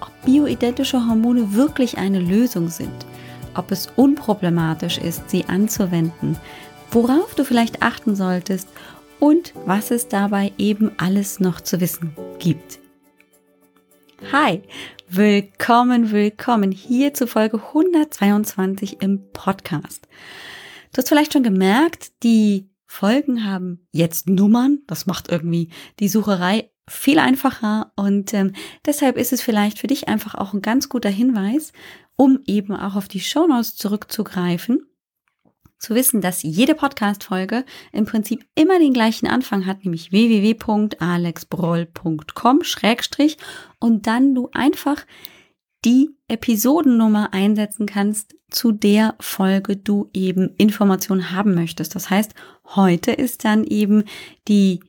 ob bioidentische Hormone wirklich eine Lösung sind, ob es unproblematisch ist, sie anzuwenden, worauf du vielleicht achten solltest und was es dabei eben alles noch zu wissen gibt. Hi, willkommen, willkommen hier zu Folge 122 im Podcast. Du hast vielleicht schon gemerkt, die Folgen haben jetzt Nummern. Das macht irgendwie die Sucherei viel einfacher und ähm, deshalb ist es vielleicht für dich einfach auch ein ganz guter Hinweis, um eben auch auf die Shownotes zurückzugreifen, zu wissen, dass jede Podcast-Folge im Prinzip immer den gleichen Anfang hat, nämlich www.alexbroll.com schrägstrich und dann du einfach die Episodennummer einsetzen kannst, zu der Folge du eben Informationen haben möchtest. Das heißt, heute ist dann eben die,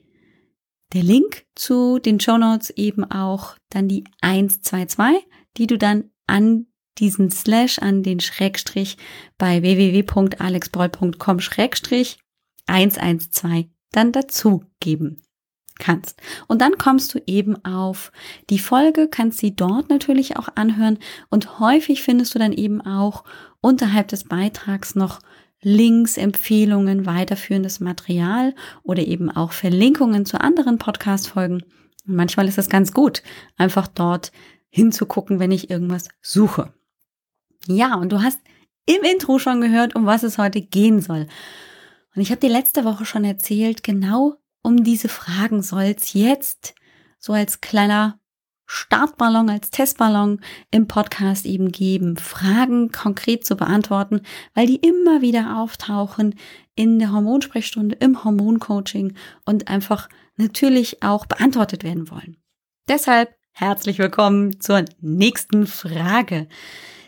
der Link zu den Show Notes eben auch dann die 122, die du dann an diesen Slash, an den Schrägstrich bei www.alexbroll.com Schrägstrich 112 dann dazu geben kannst. Und dann kommst du eben auf die Folge, kannst sie dort natürlich auch anhören und häufig findest du dann eben auch unterhalb des Beitrags noch Links, Empfehlungen, weiterführendes Material oder eben auch Verlinkungen zu anderen Podcast-Folgen. Manchmal ist es ganz gut, einfach dort hinzugucken, wenn ich irgendwas suche. Ja, und du hast im Intro schon gehört, um was es heute gehen soll. Und ich habe dir letzte Woche schon erzählt, genau um diese Fragen soll es jetzt so als kleiner Startballon, als Testballon im Podcast eben geben, Fragen konkret zu beantworten, weil die immer wieder auftauchen in der Hormonsprechstunde, im Hormoncoaching und einfach natürlich auch beantwortet werden wollen. Deshalb herzlich willkommen zur nächsten Frage.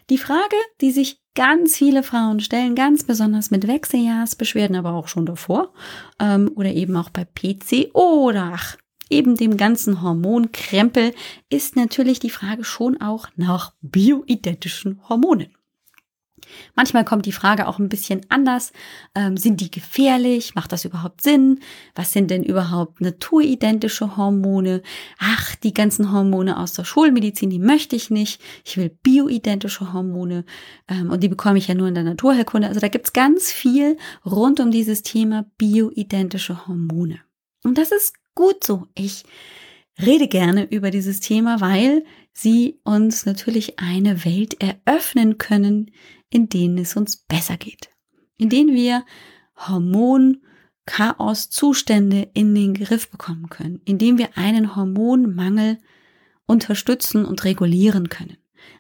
Die Frage, die sich ganz viele Frauen stellen, ganz besonders mit Wechseljahrsbeschwerden, aber auch schon davor ähm, oder eben auch bei PC oder ach, eben dem ganzen Hormonkrempel, ist natürlich die Frage schon auch nach bioidentischen Hormonen. Manchmal kommt die Frage auch ein bisschen anders. Ähm, sind die gefährlich? Macht das überhaupt Sinn? Was sind denn überhaupt naturidentische Hormone? Ach, die ganzen Hormone aus der Schulmedizin, die möchte ich nicht. Ich will bioidentische Hormone ähm, und die bekomme ich ja nur in der Naturheilkunde. Also da gibt's ganz viel rund um dieses Thema bioidentische Hormone. Und das ist gut so. Ich rede gerne über dieses Thema, weil sie uns natürlich eine Welt eröffnen können, in denen es uns besser geht, in denen wir Hormon Chaos Zustände in den Griff bekommen können, indem wir einen Hormonmangel unterstützen und regulieren können.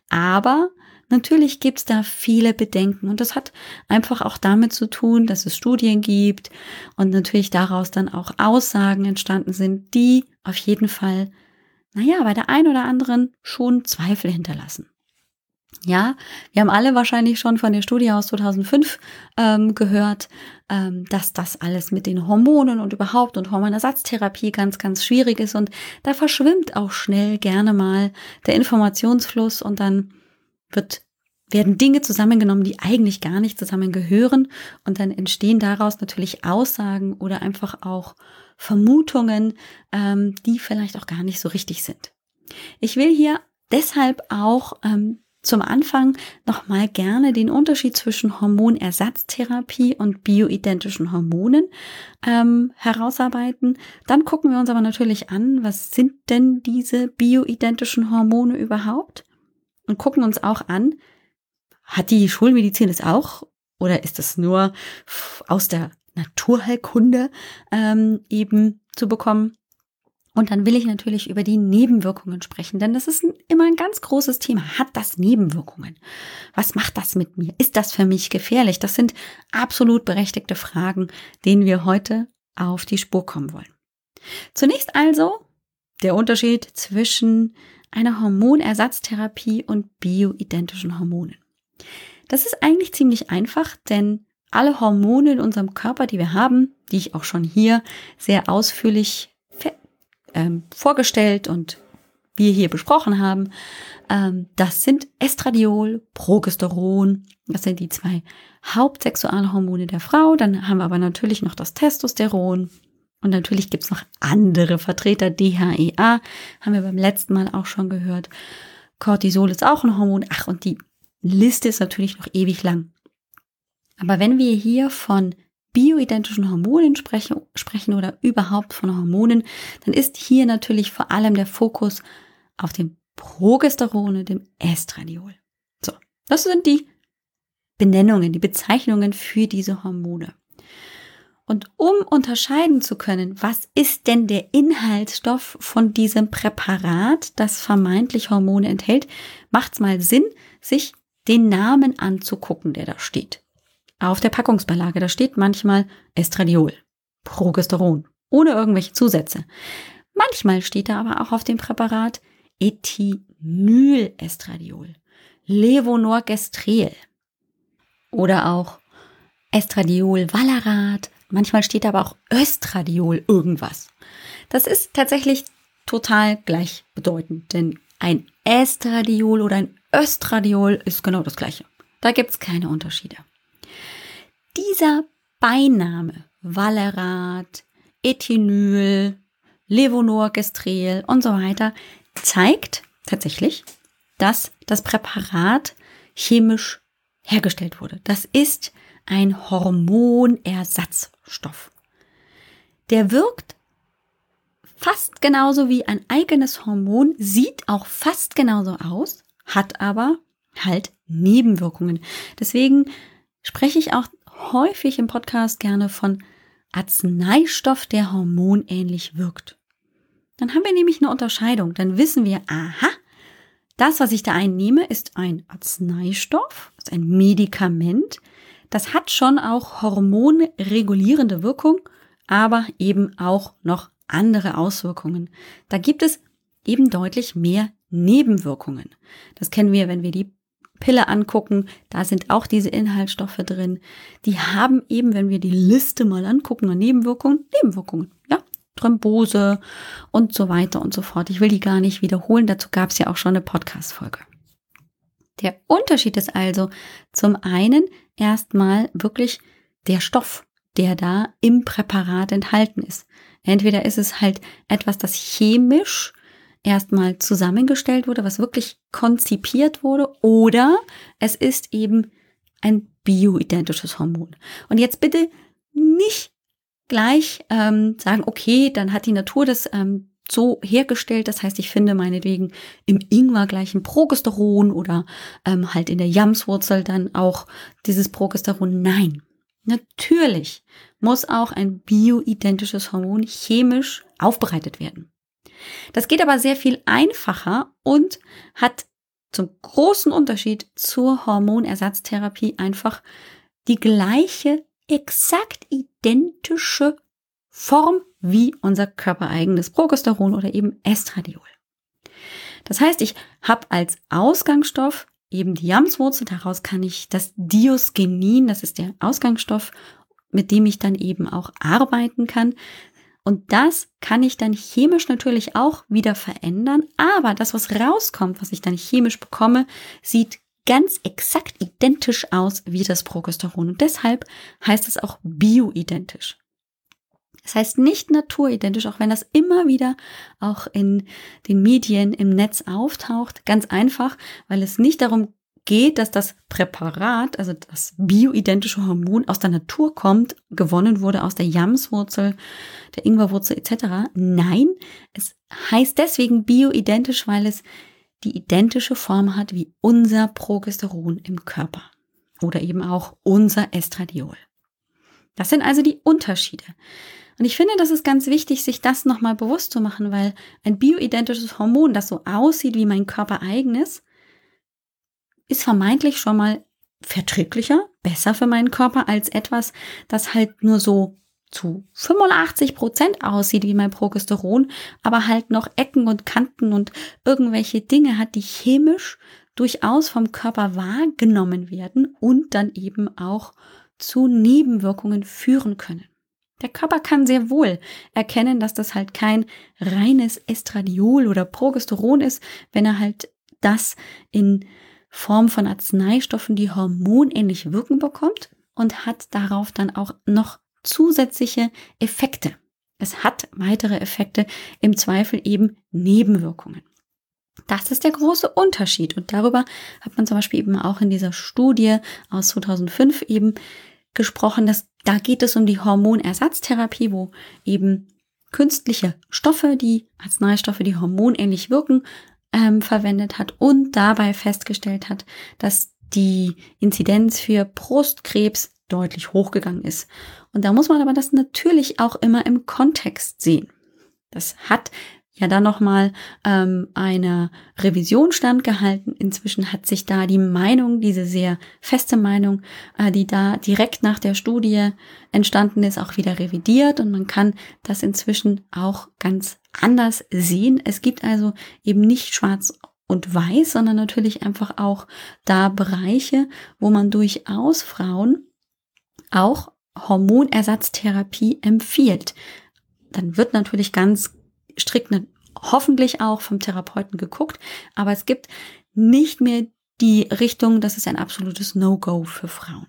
Aber natürlich gibt es da viele Bedenken und das hat einfach auch damit zu tun, dass es Studien gibt und natürlich daraus dann auch Aussagen entstanden sind, die auf jeden Fall, naja, bei der einen oder anderen schon Zweifel hinterlassen. Ja, wir haben alle wahrscheinlich schon von der Studie aus 2005 ähm, gehört, ähm, dass das alles mit den Hormonen und überhaupt und Hormonersatztherapie ganz, ganz schwierig ist und da verschwimmt auch schnell gerne mal der Informationsfluss und dann wird werden Dinge zusammengenommen, die eigentlich gar nicht zusammengehören und dann entstehen daraus natürlich Aussagen oder einfach auch Vermutungen, ähm, die vielleicht auch gar nicht so richtig sind. Ich will hier deshalb auch ähm, zum Anfang nochmal gerne den Unterschied zwischen Hormonersatztherapie und bioidentischen Hormonen ähm, herausarbeiten. Dann gucken wir uns aber natürlich an, was sind denn diese bioidentischen Hormone überhaupt? Und gucken uns auch an, hat die Schulmedizin das auch oder ist das nur aus der Naturheilkunde ähm, eben zu bekommen? Und dann will ich natürlich über die Nebenwirkungen sprechen, denn das ist immer ein ganz großes Thema. Hat das Nebenwirkungen? Was macht das mit mir? Ist das für mich gefährlich? Das sind absolut berechtigte Fragen, denen wir heute auf die Spur kommen wollen. Zunächst also der Unterschied zwischen einer Hormonersatztherapie und bioidentischen Hormonen. Das ist eigentlich ziemlich einfach, denn alle Hormone in unserem Körper, die wir haben, die ich auch schon hier sehr ausführlich ähm, vorgestellt und wir hier besprochen haben, ähm, das sind Estradiol, Progesteron, das sind die zwei Hauptsexualhormone der Frau. Dann haben wir aber natürlich noch das Testosteron. Und natürlich gibt's noch andere Vertreter, DHEA, haben wir beim letzten Mal auch schon gehört. Cortisol ist auch ein Hormon. Ach, und die Liste ist natürlich noch ewig lang. Aber wenn wir hier von bioidentischen Hormonen sprechen, sprechen oder überhaupt von Hormonen, dann ist hier natürlich vor allem der Fokus auf dem Progesteron und dem Estradiol. So, das sind die Benennungen, die Bezeichnungen für diese Hormone. Und um unterscheiden zu können, was ist denn der Inhaltsstoff von diesem Präparat, das vermeintlich Hormone enthält, macht es mal Sinn, sich den Namen anzugucken, der da steht. Auf der Packungsbeilage, da steht manchmal Estradiol, Progesteron, ohne irgendwelche Zusätze. Manchmal steht da aber auch auf dem Präparat Ethinylestradiol, Levonorgestrel oder auch Estradiol Valerat. Manchmal steht aber auch Östradiol irgendwas. Das ist tatsächlich total gleichbedeutend, denn ein Estradiol oder ein Östradiol ist genau das gleiche. Da gibt es keine Unterschiede. Dieser Beiname Valerat, Ethinyl, Levonorgestrel und so weiter zeigt tatsächlich, dass das Präparat chemisch hergestellt wurde. Das ist ein Hormonersatzstoff. Der wirkt fast genauso wie ein eigenes Hormon, sieht auch fast genauso aus, hat aber halt Nebenwirkungen. Deswegen spreche ich auch häufig im Podcast gerne von Arzneistoff, der hormonähnlich wirkt. Dann haben wir nämlich eine Unterscheidung. Dann wissen wir, aha, das, was ich da einnehme, ist ein Arzneistoff, ist ein Medikament. Das hat schon auch hormonregulierende Wirkung, aber eben auch noch andere Auswirkungen. Da gibt es eben deutlich mehr Nebenwirkungen. Das kennen wir, wenn wir die Pille angucken, da sind auch diese Inhaltsstoffe drin. Die haben eben, wenn wir die Liste mal angucken an Nebenwirkungen, Nebenwirkungen. Ja, Thrombose und so weiter und so fort. Ich will die gar nicht wiederholen, dazu gab es ja auch schon eine Podcast-Folge. Der Unterschied ist also zum einen erstmal wirklich der Stoff, der da im Präparat enthalten ist. Entweder ist es halt etwas, das chemisch erstmal zusammengestellt wurde, was wirklich konzipiert wurde, oder es ist eben ein bioidentisches Hormon. Und jetzt bitte nicht gleich ähm, sagen, okay, dann hat die Natur das ähm, so hergestellt. Das heißt, ich finde meinetwegen im Ingwer gleich ein Progesteron oder ähm, halt in der Jamswurzel dann auch dieses Progesteron. Nein, natürlich muss auch ein bioidentisches Hormon chemisch aufbereitet werden. Das geht aber sehr viel einfacher und hat zum großen Unterschied zur Hormonersatztherapie einfach die gleiche exakt identische Form wie unser körpereigenes Progesteron oder eben Estradiol. Das heißt, ich habe als Ausgangsstoff eben die Jamswurzel, daraus kann ich das Diosgenin, das ist der Ausgangsstoff, mit dem ich dann eben auch arbeiten kann. Und das kann ich dann chemisch natürlich auch wieder verändern, aber das, was rauskommt, was ich dann chemisch bekomme, sieht ganz exakt identisch aus wie das Progesteron. Und deshalb heißt es auch bioidentisch. Es heißt nicht naturidentisch, auch wenn das immer wieder auch in den Medien im Netz auftaucht. Ganz einfach, weil es nicht darum geht, dass das Präparat, also das bioidentische Hormon aus der Natur kommt, gewonnen wurde aus der Jamswurzel, der Ingwerwurzel etc. Nein, es heißt deswegen bioidentisch, weil es die identische Form hat wie unser Progesteron im Körper oder eben auch unser Estradiol. Das sind also die Unterschiede. Und ich finde, das ist ganz wichtig, sich das nochmal bewusst zu machen, weil ein bioidentisches Hormon, das so aussieht wie mein körpereigenes, ist vermeintlich schon mal verträglicher, besser für meinen Körper als etwas, das halt nur so zu 85 Prozent aussieht wie mein Progesteron, aber halt noch Ecken und Kanten und irgendwelche Dinge hat, die chemisch durchaus vom Körper wahrgenommen werden und dann eben auch zu Nebenwirkungen führen können. Der Körper kann sehr wohl erkennen, dass das halt kein reines Estradiol oder Progesteron ist, wenn er halt das in Form von Arzneistoffen, die hormonähnlich wirken bekommt und hat darauf dann auch noch zusätzliche Effekte. Es hat weitere Effekte, im Zweifel eben Nebenwirkungen. Das ist der große Unterschied. Und darüber hat man zum Beispiel eben auch in dieser Studie aus 2005 eben gesprochen, dass da geht es um die Hormonersatztherapie, wo eben künstliche Stoffe, die Arzneistoffe, die hormonähnlich wirken, ähm, verwendet hat und dabei festgestellt hat, dass die Inzidenz für Brustkrebs deutlich hochgegangen ist. Und da muss man aber das natürlich auch immer im Kontext sehen. Das hat ja dann nochmal ähm, eine Revision standgehalten. Inzwischen hat sich da die Meinung, diese sehr feste Meinung, äh, die da direkt nach der Studie entstanden ist, auch wieder revidiert und man kann das inzwischen auch ganz anders sehen. Es gibt also eben nicht schwarz und weiß, sondern natürlich einfach auch da Bereiche, wo man durchaus Frauen auch Hormonersatztherapie empfiehlt. Dann wird natürlich ganz strikt ne, hoffentlich auch vom Therapeuten geguckt, aber es gibt nicht mehr die Richtung, das ist ein absolutes No-Go für Frauen.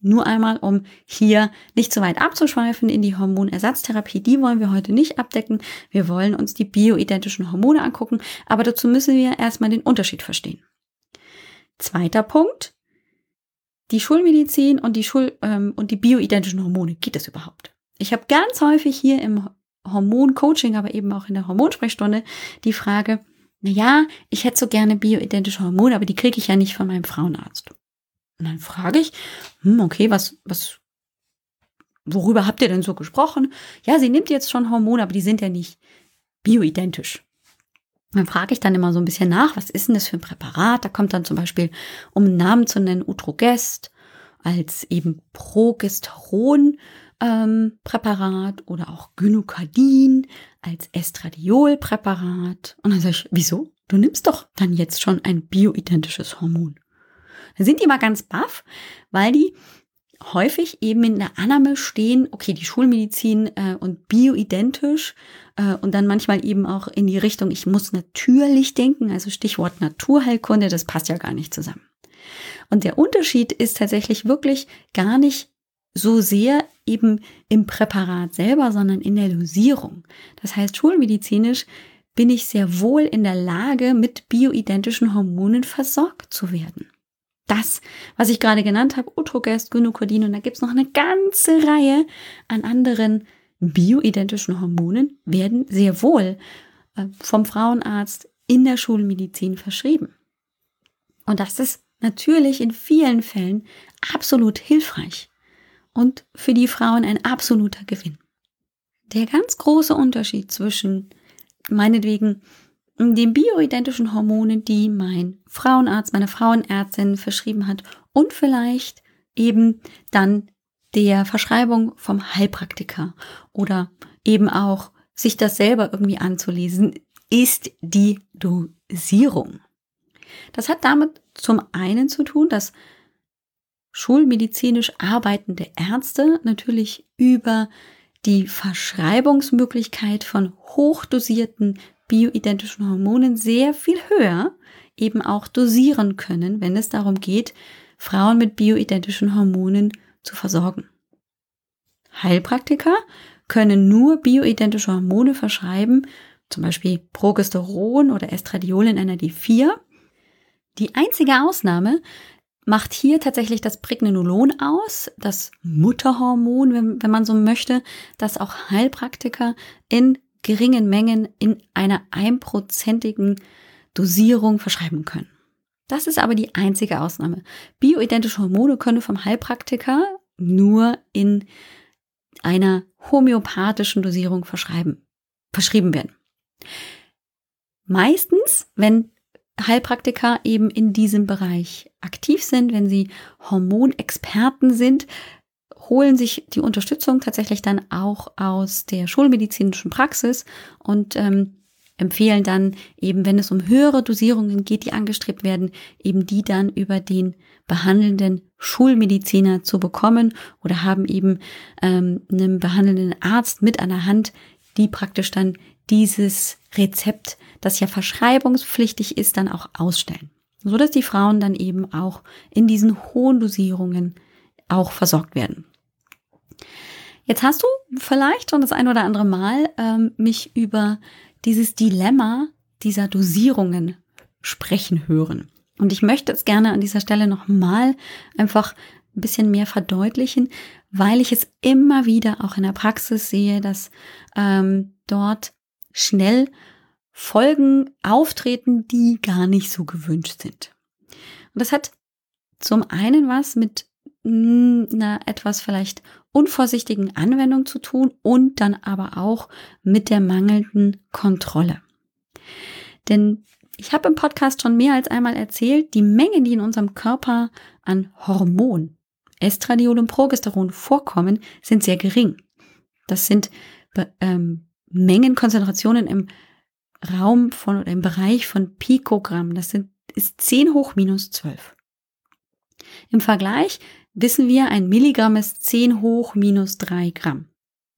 Nur einmal, um hier nicht zu weit abzuschweifen in die Hormonersatztherapie, die wollen wir heute nicht abdecken. Wir wollen uns die bioidentischen Hormone angucken, aber dazu müssen wir erstmal den Unterschied verstehen. Zweiter Punkt, die Schulmedizin und die Schul ähm, und die bioidentischen Hormone, geht das überhaupt? Ich habe ganz häufig hier im Hormoncoaching, aber eben auch in der Hormonsprechstunde die Frage, na ja, ich hätte so gerne bioidentische Hormone, aber die kriege ich ja nicht von meinem Frauenarzt. Und dann frage ich, hm, okay, was, was, worüber habt ihr denn so gesprochen? Ja, sie nimmt jetzt schon Hormone, aber die sind ja nicht bioidentisch. Dann frage ich dann immer so ein bisschen nach, was ist denn das für ein Präparat? Da kommt dann zum Beispiel, um einen Namen zu nennen, Utrogest als eben Progesteron ähm, Präparat oder auch Gynokardin als Estradiolpräparat. Und dann sage ich, wieso? Du nimmst doch dann jetzt schon ein bioidentisches Hormon. Da sind die mal ganz baff, weil die häufig eben in der Annahme stehen, okay, die Schulmedizin äh, und bioidentisch äh, und dann manchmal eben auch in die Richtung, ich muss natürlich denken, also Stichwort Naturheilkunde, das passt ja gar nicht zusammen. Und der Unterschied ist tatsächlich wirklich gar nicht so sehr eben im Präparat selber, sondern in der Dosierung. Das heißt, schulmedizinisch bin ich sehr wohl in der Lage, mit bioidentischen Hormonen versorgt zu werden. Das, was ich gerade genannt habe, Utrogest, Gynokordin und da gibt's noch eine ganze Reihe an anderen bioidentischen Hormonen, werden sehr wohl äh, vom Frauenarzt in der Schulmedizin verschrieben. Und das ist natürlich in vielen Fällen absolut hilfreich und für die Frauen ein absoluter Gewinn. Der ganz große Unterschied zwischen meinetwegen den bioidentischen Hormonen, die mein Frauenarzt, meine Frauenärztin verschrieben hat und vielleicht eben dann der Verschreibung vom Heilpraktiker oder eben auch sich das selber irgendwie anzulesen, ist die Dosierung. Das hat damit zum einen zu tun, dass schulmedizinisch arbeitende Ärzte natürlich über die Verschreibungsmöglichkeit von hochdosierten bioidentischen Hormonen sehr viel höher eben auch dosieren können, wenn es darum geht, Frauen mit bioidentischen Hormonen zu versorgen. Heilpraktiker können nur bioidentische Hormone verschreiben, zum Beispiel Progesteron oder Estradiol in einer D4. Die einzige Ausnahme macht hier tatsächlich das Pregnenolon aus, das Mutterhormon, wenn, wenn man so möchte, das auch Heilpraktiker in geringen Mengen in einer einprozentigen Dosierung verschreiben können. Das ist aber die einzige Ausnahme. Bioidentische Hormone können vom Heilpraktiker nur in einer homöopathischen Dosierung verschreiben, verschrieben werden. Meistens, wenn Heilpraktiker eben in diesem Bereich aktiv sind, wenn sie Hormonexperten sind, holen sich die Unterstützung tatsächlich dann auch aus der schulmedizinischen Praxis und ähm, empfehlen dann eben, wenn es um höhere Dosierungen geht, die angestrebt werden, eben die dann über den behandelnden Schulmediziner zu bekommen oder haben eben ähm, einen behandelnden Arzt mit an der Hand, die praktisch dann dieses Rezept, das ja verschreibungspflichtig ist, dann auch ausstellen. So dass die Frauen dann eben auch in diesen hohen Dosierungen auch versorgt werden. Jetzt hast du vielleicht schon das ein oder andere Mal ähm, mich über dieses Dilemma dieser Dosierungen sprechen hören. Und ich möchte es gerne an dieser Stelle nochmal einfach ein bisschen mehr verdeutlichen, weil ich es immer wieder auch in der Praxis sehe, dass ähm, dort schnell Folgen auftreten, die gar nicht so gewünscht sind. Und das hat zum einen was mit einer etwas vielleicht unvorsichtigen Anwendung zu tun und dann aber auch mit der mangelnden Kontrolle. Denn ich habe im Podcast schon mehr als einmal erzählt, die Menge, die in unserem Körper an Hormon, Estradiol und Progesteron vorkommen, sind sehr gering. Das sind ähm, Mengenkonzentrationen im Raum von oder im Bereich von Pikogramm. Das sind, ist 10 hoch minus 12. Im Vergleich wissen wir, ein Milligramm ist 10 hoch minus 3 Gramm.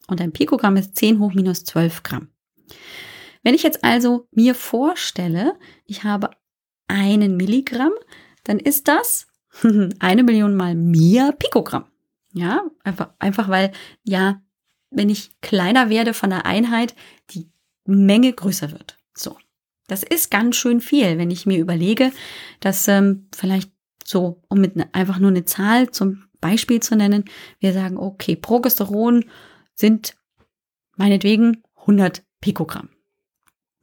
Und ein Pikogramm ist 10 hoch minus 12 Gramm. Wenn ich jetzt also mir vorstelle, ich habe einen Milligramm, dann ist das eine Million mal mehr Pikogramm. Ja, einfach, einfach weil, ja, wenn ich kleiner werde von der Einheit, die Menge größer wird. So. Das ist ganz schön viel, wenn ich mir überlege, dass ähm, vielleicht so, um mit ne, einfach nur eine Zahl zum Beispiel zu nennen, wir sagen, okay, Progesteron sind meinetwegen 100 Pikogramm.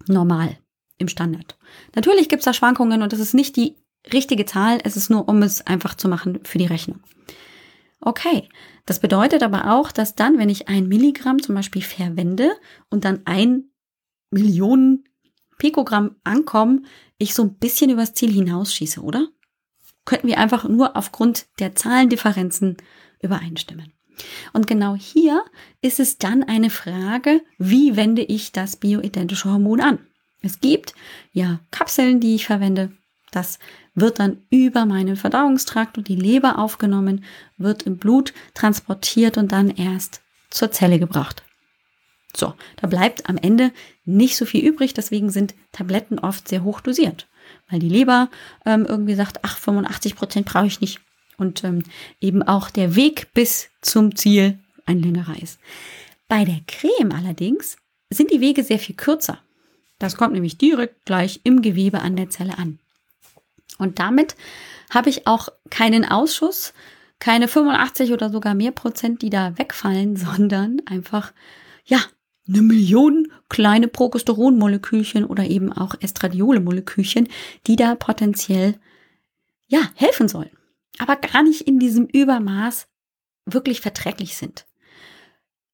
Normal im Standard. Natürlich gibt es da Schwankungen und das ist nicht die richtige Zahl, es ist nur, um es einfach zu machen für die Rechnung. Okay, das bedeutet aber auch, dass dann, wenn ich ein Milligramm zum Beispiel verwende und dann ein Millionen Pikogramm ankommen, ich so ein bisschen übers Ziel hinausschieße, oder? Könnten wir einfach nur aufgrund der Zahlendifferenzen übereinstimmen. Und genau hier ist es dann eine Frage, wie wende ich das bioidentische Hormon an? Es gibt ja Kapseln, die ich verwende. Das wird dann über meinen Verdauungstrakt und die Leber aufgenommen, wird im Blut transportiert und dann erst zur Zelle gebracht. So, da bleibt am Ende nicht so viel übrig, deswegen sind Tabletten oft sehr hoch dosiert weil die Leber ähm, irgendwie sagt, ach, 85 Prozent brauche ich nicht. Und ähm, eben auch der Weg bis zum Ziel ein längerer ist. Bei der Creme allerdings sind die Wege sehr viel kürzer. Das kommt nämlich direkt gleich im Gewebe an der Zelle an. Und damit habe ich auch keinen Ausschuss, keine 85 oder sogar mehr Prozent, die da wegfallen, sondern einfach, ja, eine Million kleine Progesteronmolekülchen oder eben auch Estradiole-Molekülchen, die da potenziell ja helfen sollen, aber gar nicht in diesem Übermaß wirklich verträglich sind.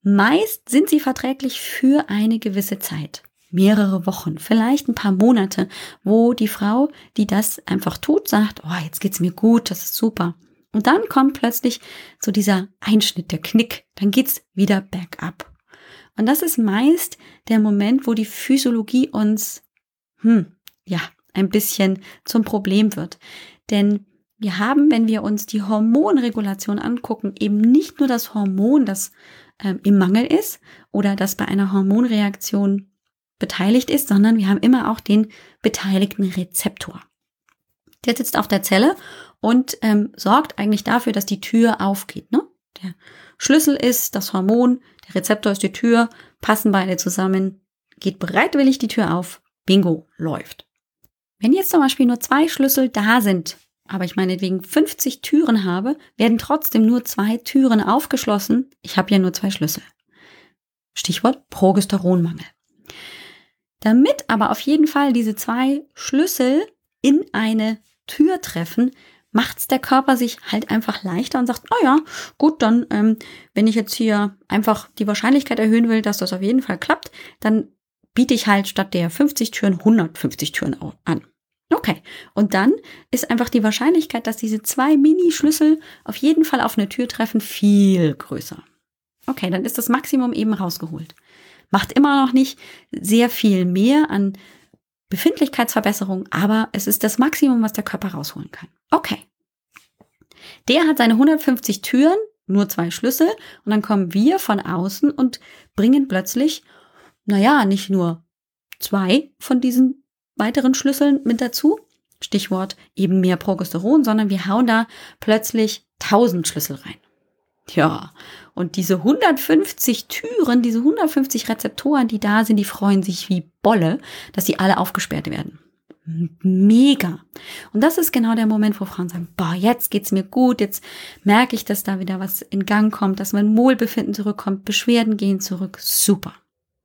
Meist sind sie verträglich für eine gewisse Zeit, mehrere Wochen, vielleicht ein paar Monate, wo die Frau, die das einfach tut, sagt, oh, jetzt geht's mir gut, das ist super. Und dann kommt plötzlich so dieser Einschnitt, der Knick, dann geht's wieder bergab. Und das ist meist der Moment, wo die Physiologie uns, hm, ja, ein bisschen zum Problem wird. Denn wir haben, wenn wir uns die Hormonregulation angucken, eben nicht nur das Hormon, das ähm, im Mangel ist oder das bei einer Hormonreaktion beteiligt ist, sondern wir haben immer auch den beteiligten Rezeptor. Der sitzt auf der Zelle und ähm, sorgt eigentlich dafür, dass die Tür aufgeht. Ne? Der Schlüssel ist das Hormon, der Rezeptor ist die Tür, passen beide zusammen, geht bereitwillig die Tür auf, bingo, läuft. Wenn jetzt zum Beispiel nur zwei Schlüssel da sind, aber ich meinetwegen 50 Türen habe, werden trotzdem nur zwei Türen aufgeschlossen. Ich habe ja nur zwei Schlüssel. Stichwort Progesteronmangel. Damit aber auf jeden Fall diese zwei Schlüssel in eine Tür treffen, macht's der Körper sich halt einfach leichter und sagt, oh ja, gut, dann, ähm, wenn ich jetzt hier einfach die Wahrscheinlichkeit erhöhen will, dass das auf jeden Fall klappt, dann biete ich halt statt der 50 Türen 150 Türen an. Okay, und dann ist einfach die Wahrscheinlichkeit, dass diese zwei Mini-Schlüssel auf jeden Fall auf eine Tür treffen, viel größer. Okay, dann ist das Maximum eben rausgeholt. Macht immer noch nicht sehr viel mehr an Befindlichkeitsverbesserung, aber es ist das Maximum, was der Körper rausholen kann. Okay. Der hat seine 150 Türen, nur zwei Schlüssel, und dann kommen wir von außen und bringen plötzlich, naja, nicht nur zwei von diesen weiteren Schlüsseln mit dazu, Stichwort eben mehr Progesteron, sondern wir hauen da plötzlich 1000 Schlüssel rein. Ja, und diese 150 Türen, diese 150 Rezeptoren, die da sind, die freuen sich wie Bolle, dass die alle aufgesperrt werden. Mega. Und das ist genau der Moment, wo Frauen sagen, boah, jetzt geht's mir gut, jetzt merke ich, dass da wieder was in Gang kommt, dass mein Wohlbefinden zurückkommt, Beschwerden gehen zurück. Super.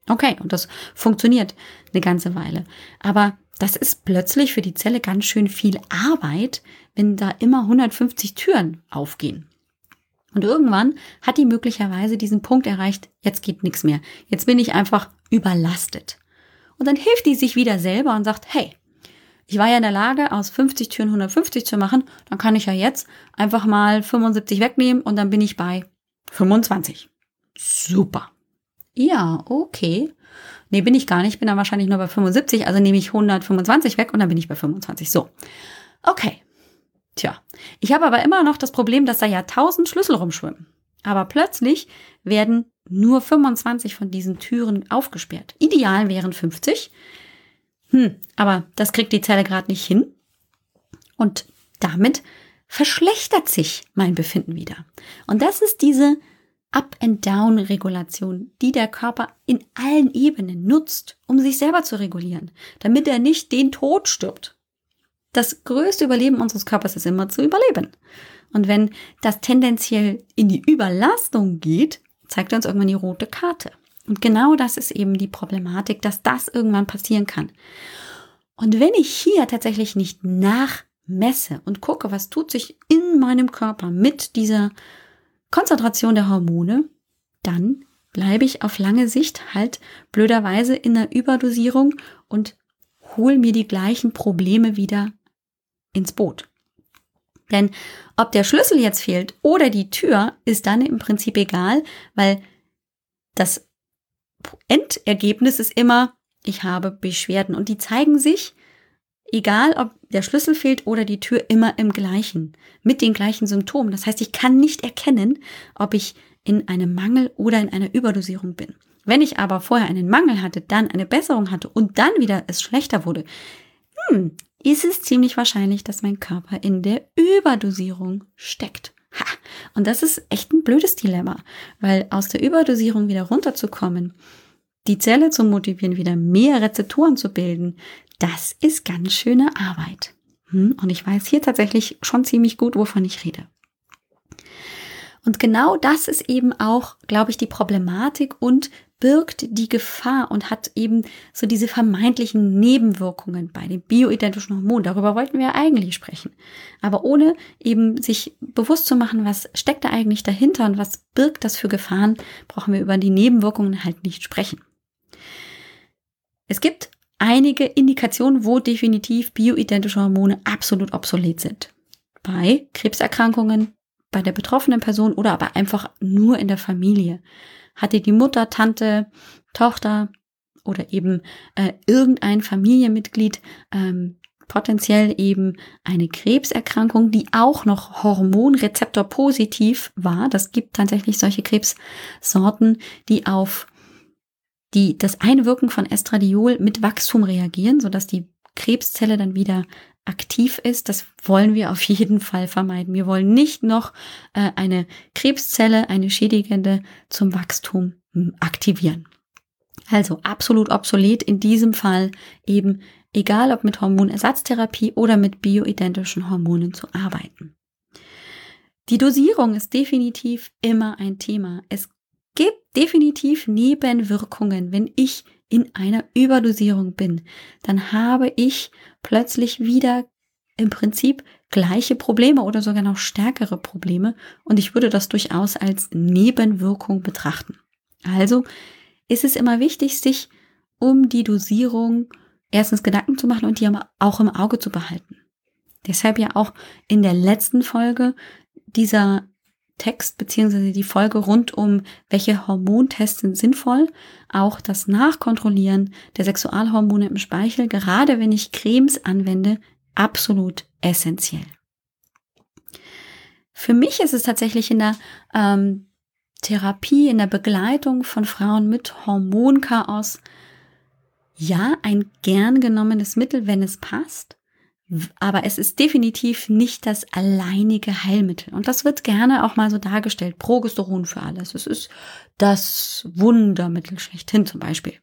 Okay, und das funktioniert eine ganze Weile. Aber das ist plötzlich für die Zelle ganz schön viel Arbeit, wenn da immer 150 Türen aufgehen. Und irgendwann hat die möglicherweise diesen Punkt erreicht, jetzt geht nichts mehr. Jetzt bin ich einfach überlastet. Und dann hilft die sich wieder selber und sagt, hey, ich war ja in der Lage, aus 50 Türen 150 zu machen, dann kann ich ja jetzt einfach mal 75 wegnehmen und dann bin ich bei 25. Super. Ja, okay. Nee, bin ich gar nicht, bin dann wahrscheinlich nur bei 75, also nehme ich 125 weg und dann bin ich bei 25. So. Okay. Tja, ich habe aber immer noch das Problem, dass da ja 1000 Schlüssel rumschwimmen. Aber plötzlich werden nur 25 von diesen Türen aufgesperrt. Ideal wären 50. Hm, aber das kriegt die Zelle gerade nicht hin. Und damit verschlechtert sich mein Befinden wieder. Und das ist diese Up-and-Down-Regulation, die der Körper in allen Ebenen nutzt, um sich selber zu regulieren, damit er nicht den Tod stirbt. Das größte Überleben unseres Körpers ist immer zu überleben. Und wenn das tendenziell in die Überlastung geht, zeigt uns irgendwann die rote Karte. Und genau das ist eben die Problematik, dass das irgendwann passieren kann. Und wenn ich hier tatsächlich nicht nachmesse und gucke, was tut sich in meinem Körper mit dieser Konzentration der Hormone, dann bleibe ich auf lange Sicht halt blöderweise in der Überdosierung und hole mir die gleichen Probleme wieder ins Boot. Denn ob der Schlüssel jetzt fehlt oder die Tür, ist dann im Prinzip egal, weil das Endergebnis ist immer, ich habe Beschwerden und die zeigen sich egal ob der Schlüssel fehlt oder die Tür, immer im gleichen, mit den gleichen Symptomen. Das heißt, ich kann nicht erkennen, ob ich in einem Mangel oder in einer Überdosierung bin. Wenn ich aber vorher einen Mangel hatte, dann eine Besserung hatte und dann wieder es schlechter wurde, hm, ist es ziemlich wahrscheinlich, dass mein Körper in der Überdosierung steckt. Und das ist echt ein blödes Dilemma, weil aus der Überdosierung wieder runterzukommen, die Zelle zu motivieren, wieder mehr Rezeptoren zu bilden, das ist ganz schöne Arbeit. Hm? Und ich weiß hier tatsächlich schon ziemlich gut, wovon ich rede. Und genau das ist eben auch, glaube ich, die Problematik und birgt die Gefahr und hat eben so diese vermeintlichen Nebenwirkungen bei den bioidentischen Hormonen. Darüber wollten wir eigentlich sprechen. Aber ohne eben sich bewusst zu machen, was steckt da eigentlich dahinter und was birgt das für Gefahren, brauchen wir über die Nebenwirkungen halt nicht sprechen. Es gibt einige Indikationen, wo definitiv bioidentische Hormone absolut obsolet sind. Bei Krebserkrankungen, bei der betroffenen Person oder aber einfach nur in der Familie. Hatte die Mutter, Tante, Tochter oder eben äh, irgendein Familienmitglied ähm, potenziell eben eine Krebserkrankung, die auch noch Hormonrezeptor positiv war. Das gibt tatsächlich solche Krebssorten, die auf die das Einwirken von Estradiol mit Wachstum reagieren, sodass die Krebszelle dann wieder aktiv ist. Das wollen wir auf jeden Fall vermeiden. Wir wollen nicht noch äh, eine Krebszelle, eine schädigende zum Wachstum hm, aktivieren. Also absolut obsolet in diesem Fall eben, egal ob mit Hormonersatztherapie oder mit bioidentischen Hormonen zu arbeiten. Die Dosierung ist definitiv immer ein Thema. Es gibt definitiv Nebenwirkungen, wenn ich in einer Überdosierung bin. Dann habe ich plötzlich wieder im Prinzip gleiche Probleme oder sogar noch stärkere Probleme und ich würde das durchaus als Nebenwirkung betrachten. Also ist es immer wichtig, sich um die Dosierung erstens Gedanken zu machen und die auch im Auge zu behalten. Deshalb ja auch in der letzten Folge dieser Text beziehungsweise die Folge rund um welche Hormontests sind sinnvoll, auch das Nachkontrollieren der Sexualhormone im Speichel, gerade wenn ich Cremes anwende, absolut essentiell. Für mich ist es tatsächlich in der ähm, Therapie, in der Begleitung von Frauen mit Hormonchaos ja ein gern genommenes Mittel, wenn es passt. Aber es ist definitiv nicht das alleinige Heilmittel. Und das wird gerne auch mal so dargestellt. Progesteron für alles. Es ist das Wundermittel schlechthin zum Beispiel.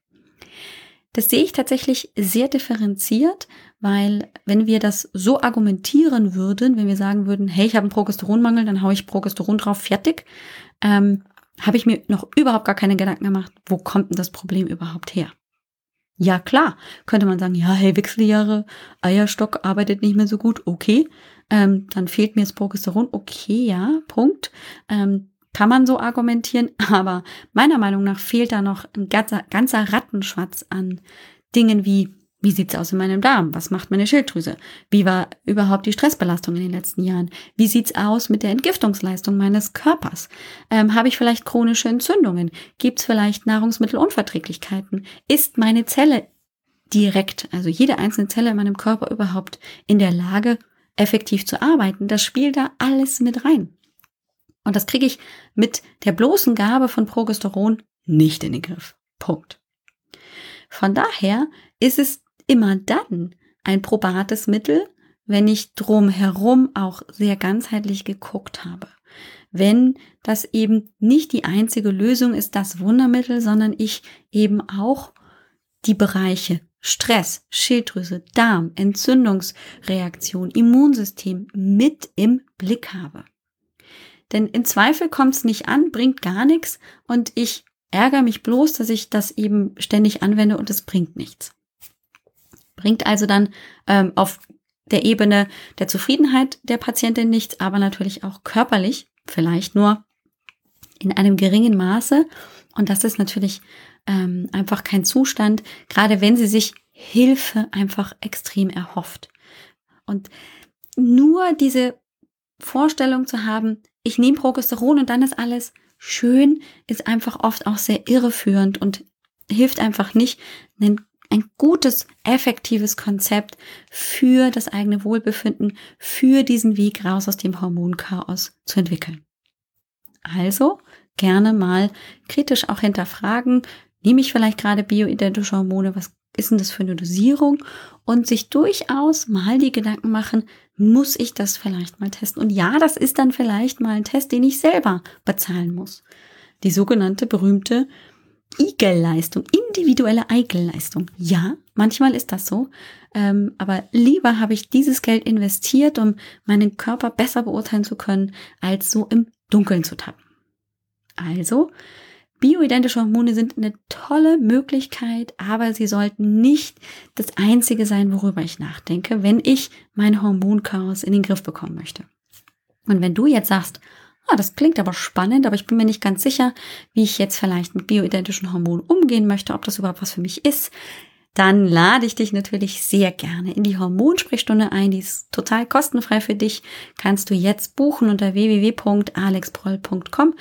Das sehe ich tatsächlich sehr differenziert, weil wenn wir das so argumentieren würden, wenn wir sagen würden, hey, ich habe einen Progesteronmangel, dann haue ich Progesteron drauf, fertig, ähm, habe ich mir noch überhaupt gar keine Gedanken gemacht, wo kommt denn das Problem überhaupt her? Ja, klar, könnte man sagen, ja, hey, Wechseljahre, Eierstock arbeitet nicht mehr so gut, okay. Ähm, dann fehlt mir das Progesteron, okay, ja, Punkt. Ähm, kann man so argumentieren, aber meiner Meinung nach fehlt da noch ein ganzer, ganzer Rattenschwatz an Dingen wie wie sieht's aus in meinem Darm? Was macht meine Schilddrüse? Wie war überhaupt die Stressbelastung in den letzten Jahren? Wie sieht's aus mit der Entgiftungsleistung meines Körpers? Ähm, Habe ich vielleicht chronische Entzündungen? Gibt's vielleicht Nahrungsmittelunverträglichkeiten? Ist meine Zelle direkt, also jede einzelne Zelle in meinem Körper überhaupt in der Lage, effektiv zu arbeiten? Das spielt da alles mit rein. Und das kriege ich mit der bloßen Gabe von Progesteron nicht in den Griff. Punkt. Von daher ist es immer dann ein probates Mittel, wenn ich drumherum auch sehr ganzheitlich geguckt habe. Wenn das eben nicht die einzige Lösung ist, das Wundermittel, sondern ich eben auch die Bereiche Stress, Schilddrüse, Darm, Entzündungsreaktion, Immunsystem mit im Blick habe. Denn im Zweifel kommt es nicht an, bringt gar nichts und ich ärgere mich bloß, dass ich das eben ständig anwende und es bringt nichts. Bringt also dann ähm, auf der Ebene der Zufriedenheit der Patientin nichts, aber natürlich auch körperlich, vielleicht nur in einem geringen Maße. Und das ist natürlich ähm, einfach kein Zustand, gerade wenn sie sich Hilfe einfach extrem erhofft. Und nur diese Vorstellung zu haben, ich nehme Progesteron und dann ist alles schön, ist einfach oft auch sehr irreführend und hilft einfach nicht, einen ein gutes, effektives Konzept für das eigene Wohlbefinden, für diesen Weg raus aus dem Hormonchaos zu entwickeln. Also gerne mal kritisch auch hinterfragen, nehme ich vielleicht gerade bioidentische Hormone, was ist denn das für eine Dosierung? Und sich durchaus mal die Gedanken machen, muss ich das vielleicht mal testen? Und ja, das ist dann vielleicht mal ein Test, den ich selber bezahlen muss. Die sogenannte berühmte Igelleistung, individuelle Eigelleistung. Ja, manchmal ist das so. Ähm, aber lieber habe ich dieses Geld investiert, um meinen Körper besser beurteilen zu können, als so im Dunkeln zu tappen. Also, bioidentische Hormone sind eine tolle Möglichkeit, aber sie sollten nicht das einzige sein, worüber ich nachdenke, wenn ich mein Hormonchaos in den Griff bekommen möchte. Und wenn du jetzt sagst, ah, das klingt aber spannend, aber ich bin mir nicht ganz sicher, wie ich jetzt vielleicht mit bioidentischen Hormonen umgehen möchte, ob das überhaupt was für mich ist, dann lade ich dich natürlich sehr gerne in die Hormonsprechstunde ein. Die ist total kostenfrei für dich. Kannst du jetzt buchen unter www.alexproll.com.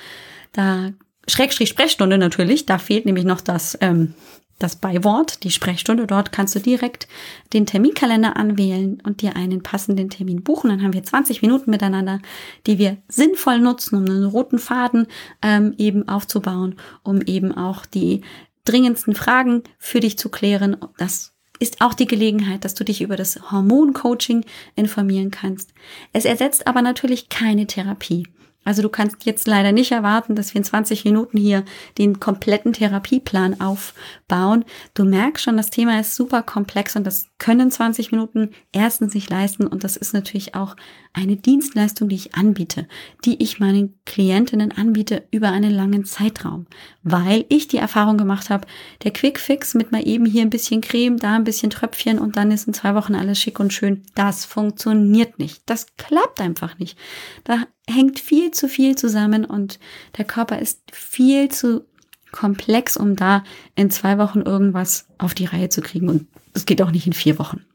Da Schrägstrich Sprechstunde natürlich, da fehlt nämlich noch das ähm, das Beiwort, die Sprechstunde. Dort kannst du direkt den Terminkalender anwählen und dir einen passenden Termin buchen. Dann haben wir 20 Minuten miteinander, die wir sinnvoll nutzen, um einen roten Faden ähm, eben aufzubauen, um eben auch die dringendsten Fragen für dich zu klären. Das ist auch die Gelegenheit, dass du dich über das Hormoncoaching informieren kannst. Es ersetzt aber natürlich keine Therapie. Also du kannst jetzt leider nicht erwarten, dass wir in 20 Minuten hier den kompletten Therapieplan aufbauen. Du merkst schon, das Thema ist super komplex und das können 20 Minuten erstens nicht leisten und das ist natürlich auch eine Dienstleistung, die ich anbiete, die ich meinen Klientinnen anbiete über einen langen Zeitraum, weil ich die Erfahrung gemacht habe, der Quick Fix mit mal eben hier ein bisschen Creme, da ein bisschen Tröpfchen und dann ist in zwei Wochen alles schick und schön, das funktioniert nicht. Das klappt einfach nicht. Da hängt viel zu viel zusammen und der Körper ist viel zu komplex, um da in zwei Wochen irgendwas auf die Reihe zu kriegen. Und es geht auch nicht in vier Wochen.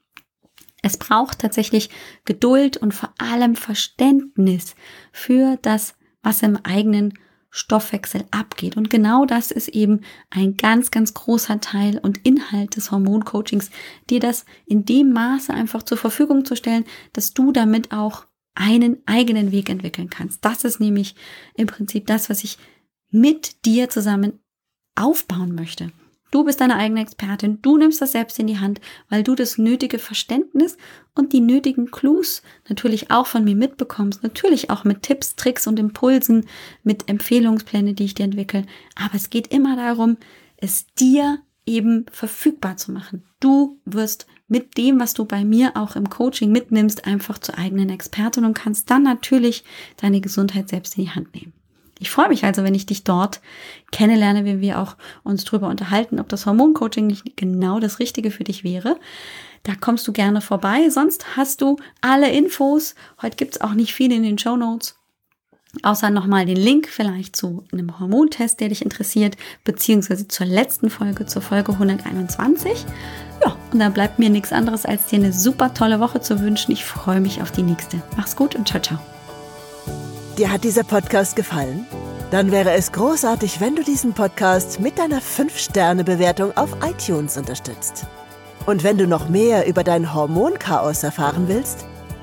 Es braucht tatsächlich Geduld und vor allem Verständnis für das, was im eigenen Stoffwechsel abgeht. Und genau das ist eben ein ganz, ganz großer Teil und Inhalt des Hormoncoachings, dir das in dem Maße einfach zur Verfügung zu stellen, dass du damit auch einen eigenen Weg entwickeln kannst. Das ist nämlich im Prinzip das, was ich mit dir zusammen aufbauen möchte. Du bist deine eigene Expertin, du nimmst das selbst in die Hand, weil du das nötige Verständnis und die nötigen Clues natürlich auch von mir mitbekommst, natürlich auch mit Tipps, Tricks und Impulsen, mit Empfehlungspläne, die ich dir entwickle. Aber es geht immer darum, es dir eben verfügbar zu machen. Du wirst mit dem, was du bei mir auch im Coaching mitnimmst, einfach zur eigenen Expertin und kannst dann natürlich deine Gesundheit selbst in die Hand nehmen. Ich freue mich also, wenn ich dich dort kennenlerne, wenn wir auch uns drüber unterhalten, ob das Hormoncoaching nicht genau das Richtige für dich wäre. Da kommst du gerne vorbei. Sonst hast du alle Infos. Heute gibt's auch nicht viel in den Show Notes. Außer nochmal den Link vielleicht zu einem Hormontest, der dich interessiert, beziehungsweise zur letzten Folge, zur Folge 121. Ja, und dann bleibt mir nichts anderes, als dir eine super tolle Woche zu wünschen. Ich freue mich auf die nächste. Mach's gut und ciao, ciao. Dir hat dieser Podcast gefallen? Dann wäre es großartig, wenn du diesen Podcast mit deiner 5-Sterne-Bewertung auf iTunes unterstützt. Und wenn du noch mehr über dein Hormonchaos erfahren willst,